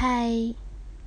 嗨